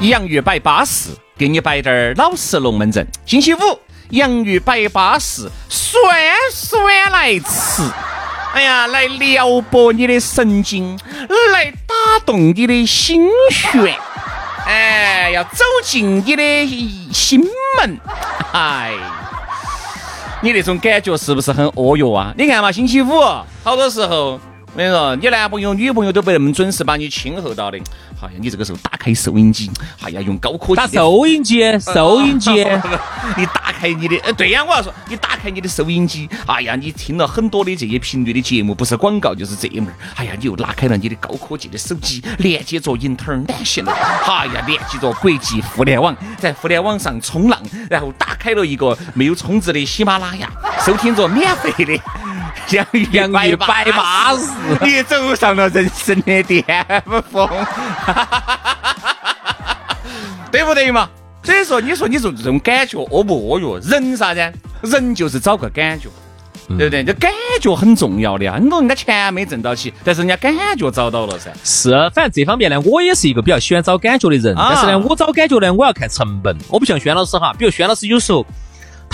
洋芋摆巴适，给你摆点儿老式龙门阵。星期五，洋芋摆巴适，酸酸来吃。哎呀，来撩拨你的神经，来打动你的心弦。哎，要走进你的心门。哎，你那种感觉是不是很哦哟啊？你看嘛，星期五好多时候。我跟你说，你男朋友、女朋友都不那么准时把你亲候到的。哎呀，你这个时候打开收音机，哎呀，用高科技打收音机，收音机，你打开你的，呃，对呀，我要说，你打开你的收音机，哎呀，你听了很多的这些频率的节目，不是广告就是这门儿。哎呀，你又拉开了你的高科技的手机，连接着 internet，哎呀，连接着国际互联网，在互联网上冲浪，然后打开了一个没有充值的喜马拉雅，收听着免费的。洋芋摆巴适，你走上了人生的巅峰，对不对嘛？所以说，你说你说这种感觉哦不哦哟？人啥子？人就是找个感觉，对不对？这感觉很重要的呀。很多人家钱没挣到起，但是人家感觉找到了噻。是，反正这方面呢，我也是一个比较喜欢找感觉的人。但是呢，我找感觉呢，我要看成本。我不像轩老师哈，比如轩老师有时候。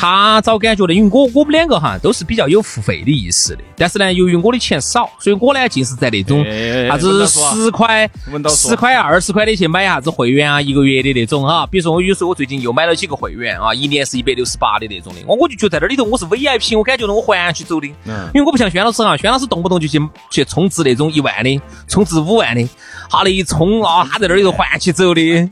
他找感觉的，因为我我们两个哈都是比较有付费的意识的，但是呢，由于我的钱少，所以我呢尽是在那种啥子十块、十块、二十块的去买啥子会员啊，一个月的那种哈。比如说我有时候我最近又买了几个会员啊，一年是一百六十八的那种的，我我就觉得在这里头我是 VIP，我感觉到我环去走的，因为我不像轩老师哈，轩老师动不动就去去充值那种一万的，充值五万的，他那一充啊，他在那里头环起走的。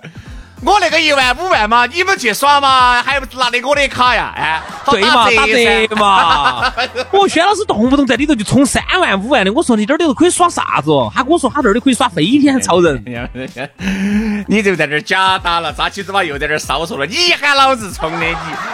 我那个一万五万嘛，你们去耍嘛，还不是拿的我的卡呀？哎，对嘛，打折嘛。我轩老师动不动在里头就充三万五万的，我说你这里头可以耍啥子？哦？他跟我说他这里可以耍飞天超人。你就在这儿假打了，扎起嘴巴又在这儿骚说了。你喊老子充的，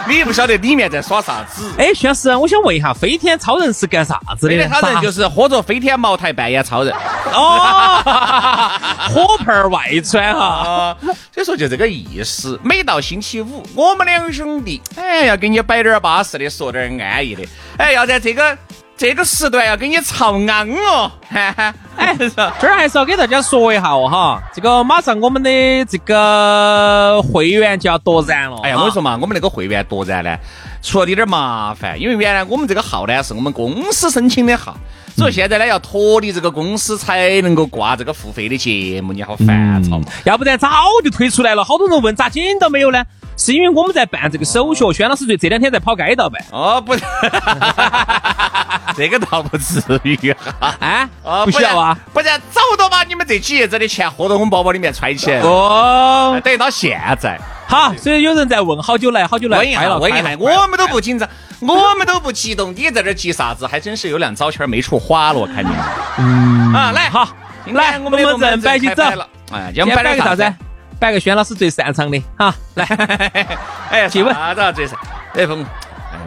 你你不晓得里面在耍啥子？哎，轩老师，我想问一下，飞天超人是干啥子的？飞天超人就是喝着飞天茅台扮演超人。哦，火盆外穿哈。所以说就这。个意思，每到星期五，我们两兄弟，哎，要给你摆点巴适的，说点安逸的，哎，要在这个这个时段要给你朝安哦，哎，这儿还是要给大家说一下哦，哈，这个马上我们的这个会员就要夺燃了，哎呀，我跟你说嘛，我们那个会员夺燃呢，出了点点麻烦，因为原来我们这个号呢是我们公司申请的号。所以现在呢，要脱离这个公司才能够挂这个付费的节目，你好烦躁。要不然早就推出来了。好多人问咋紧都没有呢？是因为我们在办这个手续，轩老师这这两天在跑街道办。哦，不，这个倒不至于哈。啊，不需要啊。不然早都把你们这几爷子的钱喝到我们包包里面揣起来。哦，等于到现在。好，所以有人在问好久来，好久来。问一下，问一下，我们都不紧张。我们都不激动，你在这急啥子？还真是有辆早圈没处花了，我看你。嗯啊，来好，来我们正摆起走。哎，今天摆个啥子？摆个轩老师最擅长的哈，来。哎，请问啥子最擅？哎不，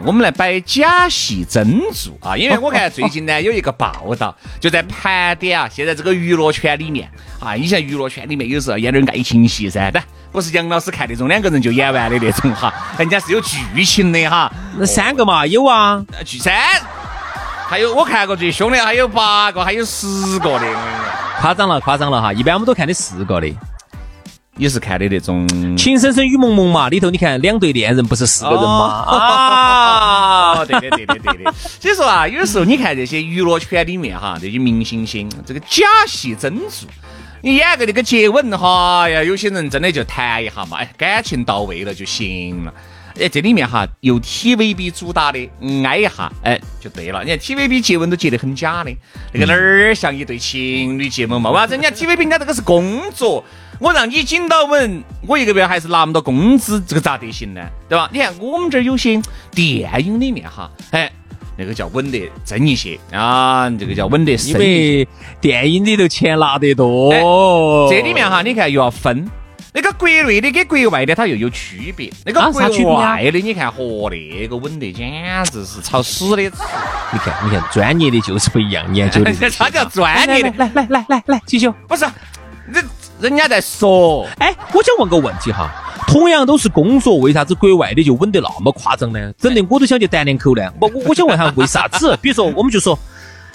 我们来摆假戏真做啊！因为我看最近呢有一个报道，就在盘点啊，现在这个娱乐圈里面啊，以前娱乐圈里面有时候演点爱情戏噻，但。不是杨老师看那种两个人就演完的那种哈，人家是有剧情的哈。那三个嘛有啊，剧三，还有我看过最凶的还有八个，还有十个的。夸张了，夸张了哈！一般我们都看的四个的。你是看的那种《情深深雨蒙蒙嘛？里头你看两对恋人不是四个人吗？啊，对的对的对的。所以说啊，有时候你看这些娱乐圈里面哈，这些明星星这个假戏真做。你演个那个接吻哈呀，有些人真的就谈一下嘛，哎，感情到位了就行了。哎，这里面哈由 TVB 主打的挨一下，哎，就对了。你看 TVB 接吻都接得很假的，那个哪儿像一对情侣接吻嘛？为啥子？人家 TVB 人家这个是工作，我让你紧到稳，我一个月还是拿不到工资，这个咋得行呢？对吧？你看我们这儿有些电影里面哈，哎。那个叫稳得真一些啊，这个叫稳得深因为电影里头钱拿得多，这里面哈，你看又要分。那个国内的跟国外的它又有区别，那个国外的你看和，那个稳得简直是炒死的。你看，你看，专业的就是不一样，研究的。啥叫专业的？来来来来来，继续。不是，人人家在说。哎，我想问个问题哈，同样都是工作，为啥子国外的就稳得那么夸张呢？整得我都想去单两口呢。我我我想问下，为啥子？比如说，我们就说。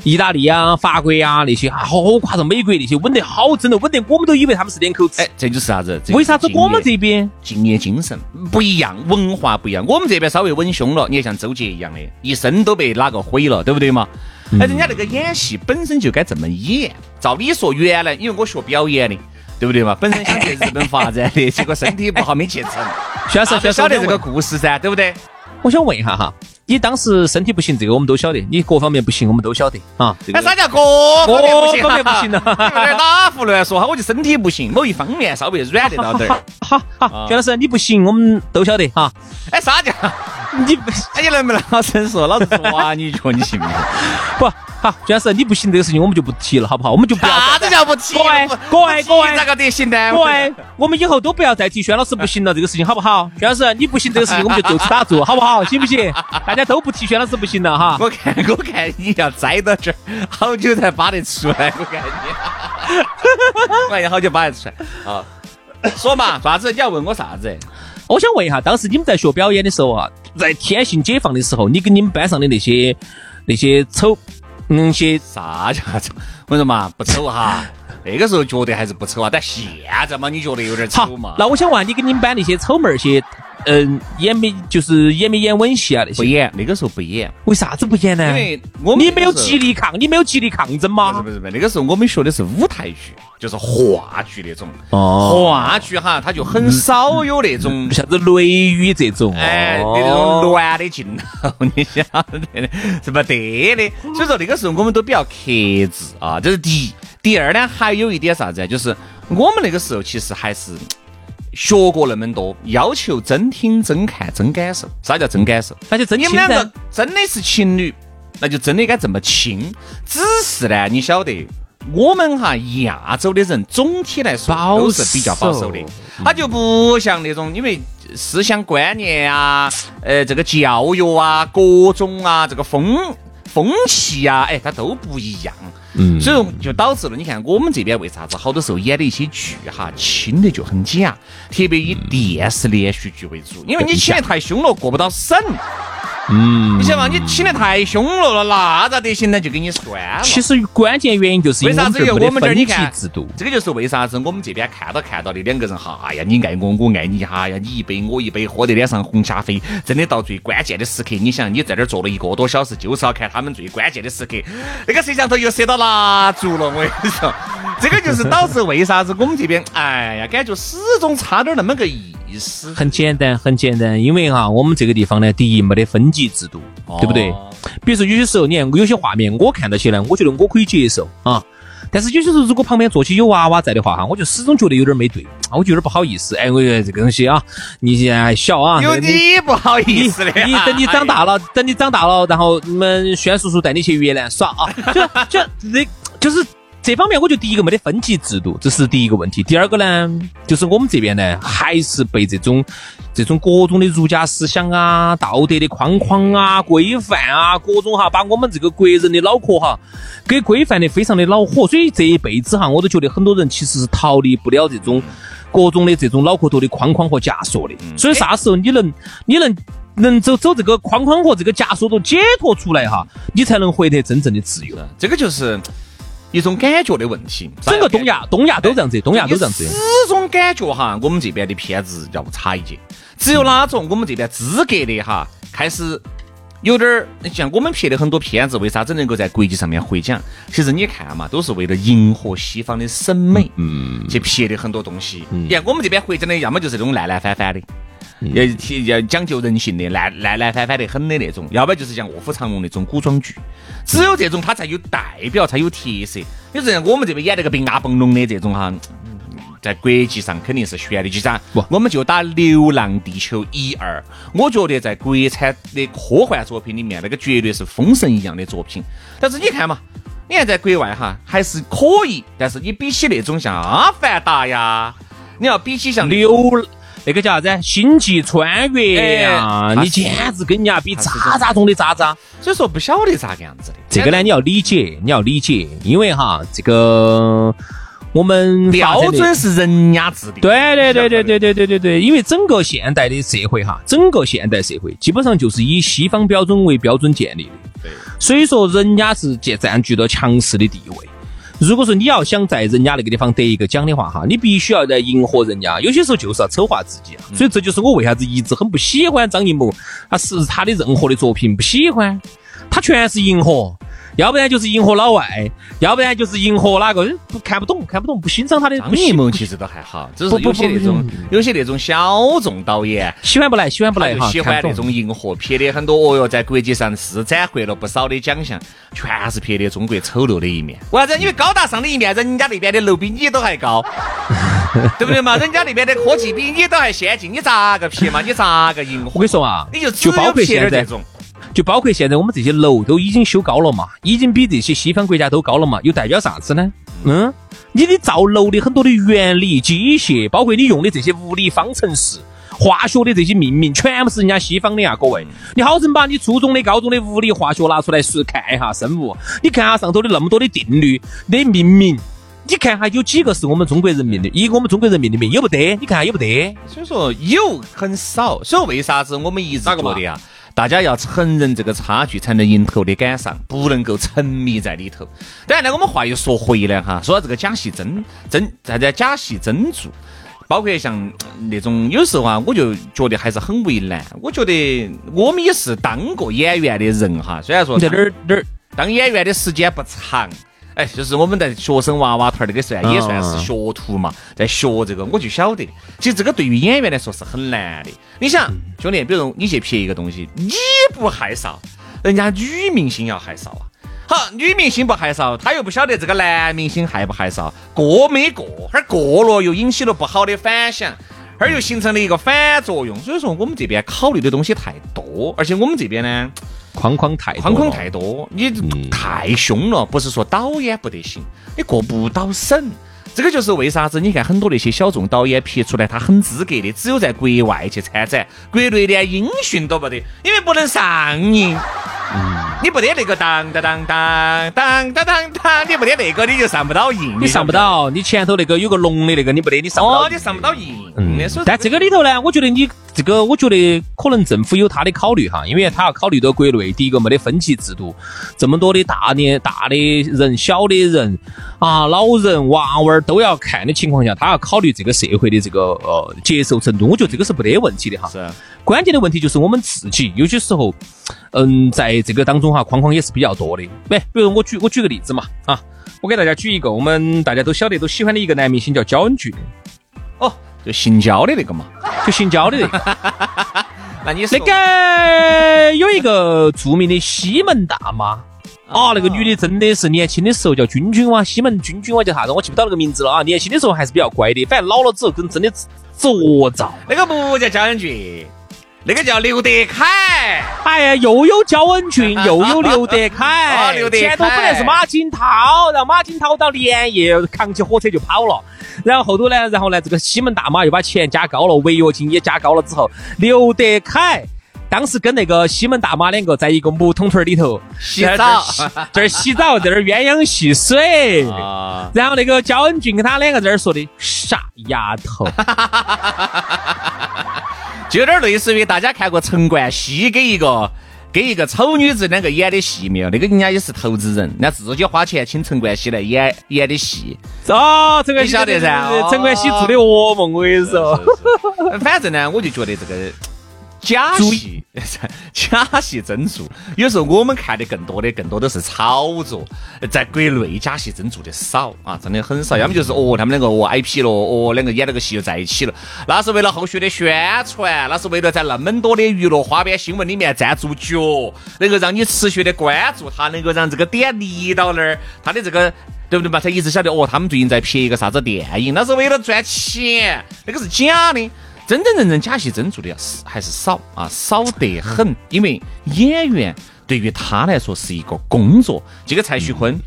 意大利啊、法国啊那些啊，好夸张；美国那些稳得好，真的稳得，我们都以为他们是两口子。哎，这就是啥子？为啥子我们这边敬业精神不一样，文化不一样？我们这边稍微稳凶了，你看像周杰一样的，一生都被哪个毁了，对不对嘛？哎，人家那个演戏本身就该这么演。照理说，原来因为我学表演的，对不对嘛？本身想去日本发展的，结果身体不好没去成。需要是需要晓得这个故事噻，对不对？我想问一下哈。你当时身体不行，这个我们都晓得；你各方面不行，我们都晓得啊。那啥叫各方面不行？各方面不行 呢？哪胡乱说哈？我就身体不行，某一方面稍微软得到点儿。好好，徐老师，你不行，我们都晓得哈。哎，啥叫？你不？哎，你能不能好生说？老子抓你一脚，你信不信？不。好，徐老师，你不行这个事情我们就不提了，好不好？我们就不要。啥子叫不提？各位，各位，各位，咋个得行呢？各位，我们以后都不要再提轩老师不行了这个事情，好不好？轩老师，你不行这个事情我们就就此打住，好不好？行不行？大家都不提轩老师不行了哈。我看，我看你要栽到这儿，好久才扒得出来。我看你，我看你好久扒得出来啊？说嘛，啥子？你要问我啥子？我想问一下，当时你们在学表演的时候啊，在天性解放的时候，你跟你们班上的那些那些丑。嗯，些啥叫丑？我说嘛，不丑哈。那个时候觉得还是不丑啊，但现在嘛，你觉得有点丑嘛？那我想问你，跟你们班那些丑妹儿些，嗯，演没就是演没演吻戏啊？那些不演，那个时候不演。为啥子不演呢？因为我们你没有极力抗，你没有极力抗争吗？不是不是不是，那个时候我们学的是舞台剧。就是话剧那种，哦，话剧哈，它就很少有那种啥子雷雨这种，哎，那种乱的镜头，你晓得的，是不得的。所以说那个时候我们都比较克制啊，这是第一。第二呢，还有一点啥子就是我们那个时候其实还是学过那么多，要求真听、真看、真感受。啥叫真感受？那就真。你们两个真的是情侣，那就真的该这么亲。只是呢，你晓得。我们哈亚洲的人总体来说都是比较保守的，他就不像那种因为思想观念啊，呃，这个教育啊，各种啊，这个风风气啊，哎，它都不一样。嗯，所以就导致了，你看我们这边为啥子好多时候演的一些剧哈，亲的就很假，特别以电视连续剧为主，因为你亲的太凶了，过不到审。嗯，你想嘛，你亲得太凶了，那咋得行呢？就给你算了。其实关键原因就是为啥子？我们这儿你看制度，这个就是为啥子我们这边看到看到的两个人哈，哎呀，你爱我，我爱你哈，呀，你一杯我一杯，喝得脸上红霞飞。真的到最关键的时刻，你想你在这儿坐了一个多小时，就是要看他们最关键的时刻，那个摄像头又摄到蜡烛了。我跟你说，这个就是导致为啥子我们这边，哎呀，感觉始终差点那么个意。意思很简单，很简单，因为哈，我们这个地方呢，第一没得分级制度，对不对？比如说有些时候，你看有些画面我看到起来，我觉得我可以接受啊。但是有些时候，如果旁边坐起有娃娃在的话，哈，我就始终觉得有点没对，我就有点不好意思。哎，我觉得这个东西啊，你现在还小啊，有你不好意思的。你等你长大了，等你长大了，然后你们轩叔叔带你去越南耍啊，就就那就是。这方面，我觉得第一个没得分级制度，这是第一个问题。第二个呢，就是我们这边呢，还是被这种这种各种的儒家思想啊、道德的框框啊、规范啊，各种哈，把我们这个国人的脑壳哈，给规范的非常的恼火。所以这一辈子哈，我都觉得很多人其实是逃离不了这种各种的这种脑壳头的框框和枷锁的。所以啥时候你能你能能走走这个框框和这个枷锁都解脱出来哈，你才能获得真正的自由。这个就是。一种感觉的问题，整个东亚，东亚都这样子，东亚都这样子。始终感觉哈，我们这边的片子要差一截。只有哪种我们这边资格的哈，开始有点儿像我们拍的很多片子，为啥子能够在国际上面获奖？其实你看嘛，都是为了迎合西方的审美，嗯，去拍的很多东西。你看我们这边获奖的，要么就是这种烂烂翻翻的。要提要讲究人性的烂烂烂翻翻的很的那种，要不然就是像卧虎藏龙那种古装剧，只有这种它才有代表，才有特色。你说像我们这边演那个冰阿崩龙的这种哈，在国际上肯定是悬的。就像不我们就打《流浪地球》一二，我觉得在国产的科幻作品里面，那个绝对是封神一样的作品。但是你看嘛，你看在国外哈还是可以，但是你比起那种像《阿凡达》呀，你要比起像流那个叫啥子？星际穿越呀，哎你简直跟人家比渣渣中的渣渣。所以说不晓得咋个样子的。这个呢，你要理解，你要理解，因为哈，这个我们标准是人家制定的。对对对对对对对对对，因为整个现代的社会哈，整个现代社会基本上就是以西方标准为标准建立的，对所以说人家是占占据了强势的地位。如果说你要想在人家那个地方得一个奖的话，哈，你必须要在迎合人家，有些时候就是要丑化自己啊。所以这就是我为啥子一直很不喜欢张艺谋，他是他的任何的作品不喜欢，他全是迎合。要不然就是迎合老外，要不然就是迎合哪个不看不懂，看不懂，不欣赏他的。张艺谋其实都还好，只是有些那种有些那种小众导演，喜欢不来，喜欢不来喜欢那种迎合，撇的很多哦哟，在国际上是斩获了不少的奖项，全是撇的中国丑陋的一面。为啥子？因为高大上的一面，人家那边的楼比你都还高，对不对嘛？人家那边的科技比你都还先进，你咋个撇嘛？你咋个迎合？我跟你说啊，你就只就包有撇括现在点这种。就包括现在我们这些楼都已经修高了嘛，已经比这些西方国家都高了嘛，又代表啥子呢？嗯，你的造楼的很多的原理、机械，包括你用的这些物理方程式、化学的这些命名，全部是人家西方的呀，各位。你好生把你初中的、高中的物理、化学拿出来说看一下生物，你看下上头的那么多的定律的命名。你看下有几个是我们中国人民的？以我们中国人民的名有不得？你看下有不得？所以说有很少，所以为啥子我们一直觉得呀，大家要承认这个差距，才能迎头的赶上，不能够沉迷在里头。当然呢，我们话又说回来哈，说到这个假戏真真，大家假戏真做，包括像那种有时候啊，我就觉得还是很为难。我觉得我们也是当过演员的人哈，虽然说你在哪儿哪儿？当演员的时间不长，哎，就是我们在学生娃娃头儿那个算也算是嗯学徒嘛，在学这个，我就晓得，其实这个对于演员来说是很难的。你想，兄弟，比如你去拍一个东西，你不害臊，人家女明星要害臊啊。好，女明星不害臊，她又不晓得这个男明星害不害臊，过没过，哈儿过了又引起了不好的反响。哈儿又形成了一个反作用，所以说我们这边考虑的东西太多，而且我们这边呢，框框太框框太多，你太凶了，不是说导演不得行，你过不到审。这个就是为啥子？你看很多那些小众导演撇出来，他很资格的，只有在国外去参展，国内连音讯都不得，因为不能上映。你不得那个当当当当当当当当，你不得那个你就上不到印，你上不到，你前头那个有个龙的那个，你不得，你上不到哦，。你上不到印。嗯但这个里头呢，我觉得你这个，我觉得可能政府有他的考虑哈，因为他要考虑到国内第一个没得分级制度，这么多的大年大的人、小的人啊、老人、娃娃儿都要看的情况下，他要考虑这个社会的这个呃接受程度，我觉得这个是没得问题的哈。是关键的问题就是我们自己有些时候，嗯，在这个当中哈，框框也是比较多的。没，比如我举我举个例子嘛，啊，我给大家举一个我们大家都晓得都喜欢的一个男明星叫焦恩俊，哦，就姓焦的那个嘛。就姓焦的 那个。那你那个有一个著名的西门大妈。啊，那个女的真的是年轻的时候叫君君哇，西门君君哇叫啥子？我记不到那个名字了啊。年轻的时候还是比较乖的，反正老了之后跟真的作造。那个不叫焦恩俊，那个叫刘德凯。哎呀，又有焦恩俊，又有刘德凯。哦刘德凯前头本来是马景涛，然后马景涛到连夜扛起火车就跑了。然后后头呢，然后呢，这个西门大妈又把钱加高了，违约金也加高了之后，刘德凯。当时跟那个西门大妈两个在一个木桶屯里头洗澡这儿洗澡，在 这儿鸳鸯戏水。啊，然后那个焦恩俊跟他两个在这儿说的傻丫头，就有点类似于大家看过陈冠希给一个给一个丑女子两个演的戏没有？那个人家也是投资人，人家自己花钱请陈冠希来演演的戏。哦，陈冠希你晓得噻哦陈冠希做的噩梦，我跟你说。反正呢，我就觉得这个假戏、假戏真做，有时候我们看的更多的，更多都是炒作。在国内假戏真做的少啊，真的很少。要么就是哦，他们两个哦 IP 了，哦两个演了个戏又在一起了，那是为了后续的宣传，那是为了在那么多的娱乐花边新闻里面站住脚，能够让你持续的关注他，能够让这个点立到那儿，他的这个。对不对嘛？才一直晓得哦，他们最近在拍一个啥子电影，那是为了赚钱，那个是假的。真真正正假戏真做的是还是少啊，少得很。因为演员对于他来说是一个工作。这个蔡徐坤，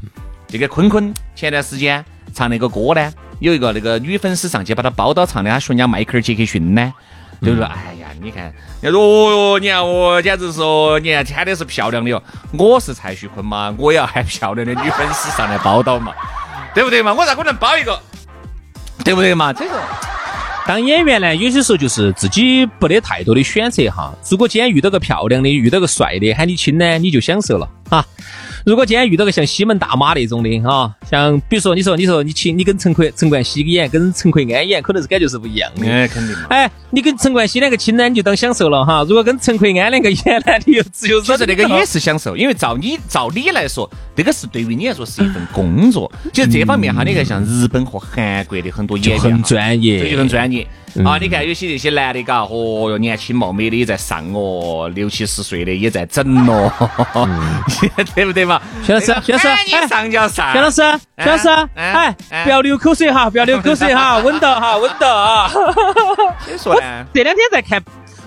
这个坤坤前段时间唱那个歌呢，有一个那个女粉丝上去把他包到唱的，他学人家迈克尔·杰克逊呢，对不对？哎呀，你看，人家说哦哟，你看我简直说，你看天的是漂亮的哦。我是蔡徐坤嘛，我也要喊漂亮的女粉丝上来包到嘛，对不对嘛？我咋可能包一个？对不对嘛？这个。当演员呢，有些时候就是自己不得太多的选择哈。如果今天遇到个漂亮的，遇到个帅的，喊你亲呢，你就享受了哈。如果今天遇到个像西门大妈那种的哈，像比如说你说你说你亲你跟陈奎陈冠希演，跟陈奎安演，可能是感觉是不一样的。哎，肯定。哎，你跟陈冠希两个亲呢，你就当享受了哈。如果跟陈奎安两个演呢，你又只有其实那个也是享受，因为照你照你来说，这个是对于你来说是一份工作。其实这方面哈，你看像日本和韩国的很多演员很专业，这就很专业。啊，你看有些那些男的，嘎，哦哟，年轻貌美的也在上哦，六七十岁的也在整哦，对不对嘛？薛老师，薛老师，你上就要上。薛老师，薛老师，哎，不要流口水哈，不要流口水哈，稳到哈，稳到啊。你说呢？这两天在看。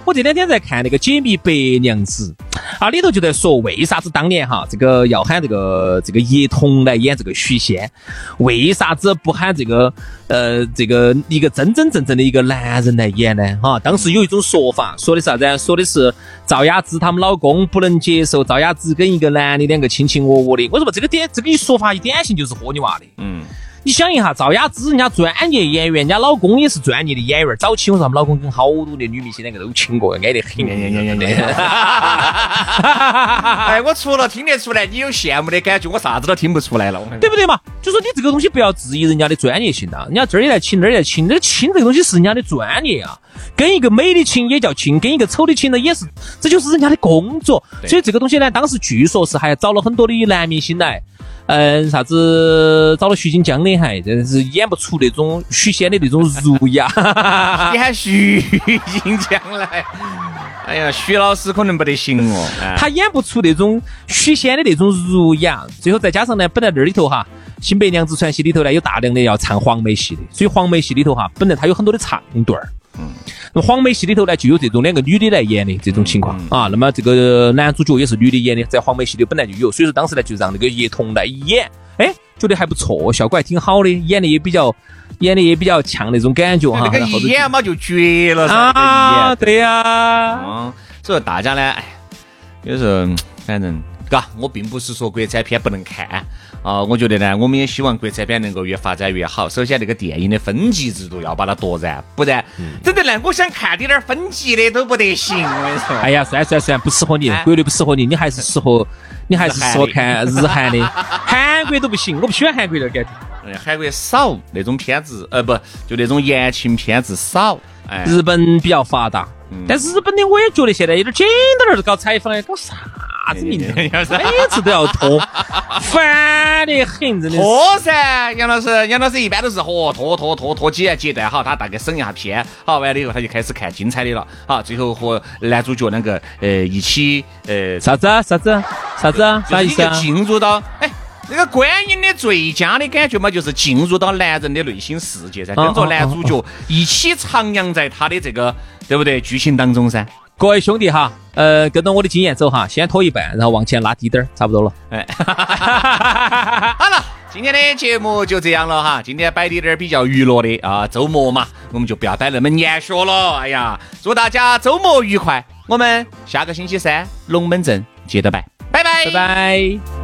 我这两天在看那个《解密白娘子》，啊，里头就在说为啥子当年哈这个要喊这个这个叶童来演这个许仙，为啥子不喊这个呃这个一个真真正正的一个男人来演呢？哈，当时有一种说法，说的啥子？说的是赵雅芝他们老公不能接受赵雅芝跟一个男的两个卿卿我我的。我说，这个点这个一说法一典型就是豁你娃的。嗯。你想一下，赵雅芝人家专业演员，人家老公也是专业的演员。早期我说他们老公跟好多的女明星两个都亲过，挨得很。哎，我除了听得出来你有羡慕的感觉，我啥子都听不出来了，对不对嘛？就说你这个东西不要质疑人家的专业性啊，人家这儿也在亲，那儿也在亲，这个亲这个东西是人家的专业啊。跟一个美的亲也叫亲，跟一个丑的亲呢也是，这就是人家的工作。所以这个东西呢，当时据说是还找了很多的男明星来。嗯，啥子找了徐锦江的，还真是演不出那种许仙的那种儒雅。你喊徐锦江来，哎呀，徐老师可能不得行哦。他演不出那种许仙的那种儒雅，最后再加上呢，本来那里头哈，《新白娘子传奇》里头呢有大量的要唱黄梅戏的，所以黄梅戏里头哈，本来他有很多的唱段儿。嗯，那黄梅戏里头呢，就有这种两个女的来演的这种情况啊。那么这个男主角也是女的演的，在黄梅戏里本来就有，所以说当时呢就让那个叶童来演，哎，觉得还不错，效果还挺好的，演的也比较，演的也比较像那种感觉哈。那个一演嘛就绝了啊，对呀。嗯，所以大家呢，哎，有时候反正。嘎，我并不是说国产片不能看啊，我觉得呢，我们也希望国产片能够越发展越好。首先，这个电影的分级制度要把它夺燃，不然真的呢，我想看点点分级的都不得行。我跟你说，哎呀，算算算，不适合你，国内不适合你，你还是适合，你还是适合看日韩的，韩国都不行，我不喜欢韩国的感觉。韩国少那种片子，呃，不，就那种言情片子少。哎，日本比较发达，但是日本的我也觉得现在有点紧到那儿搞采访的，搞啥？啥子名字？每次都要拖，烦得很，真的。拖噻，杨老师，杨老师一般都是和拖拖拖拖几阶段，好，他大概审一下片，好完了以后他就开始看精彩的了，好，最后和男主角两个呃一起呃啥子啥子啥子啥意思啊？进入到哎那个观影的最佳的感觉嘛，就是进入到男人的内心世界噻，跟着男主角一起徜徉在他的这个对不对剧情当中噻。各位兄弟哈，呃，跟着我的经验走哈，先拖一半，然后往前拉低点儿，差不多了。哎，好了，今天的节目就这样了哈。今天摆的点儿比较娱乐的啊，周末嘛，我们就不要摆那么严肃了。哎呀，祝大家周末愉快，我们下个星期三龙门阵接着摆，拜拜拜拜。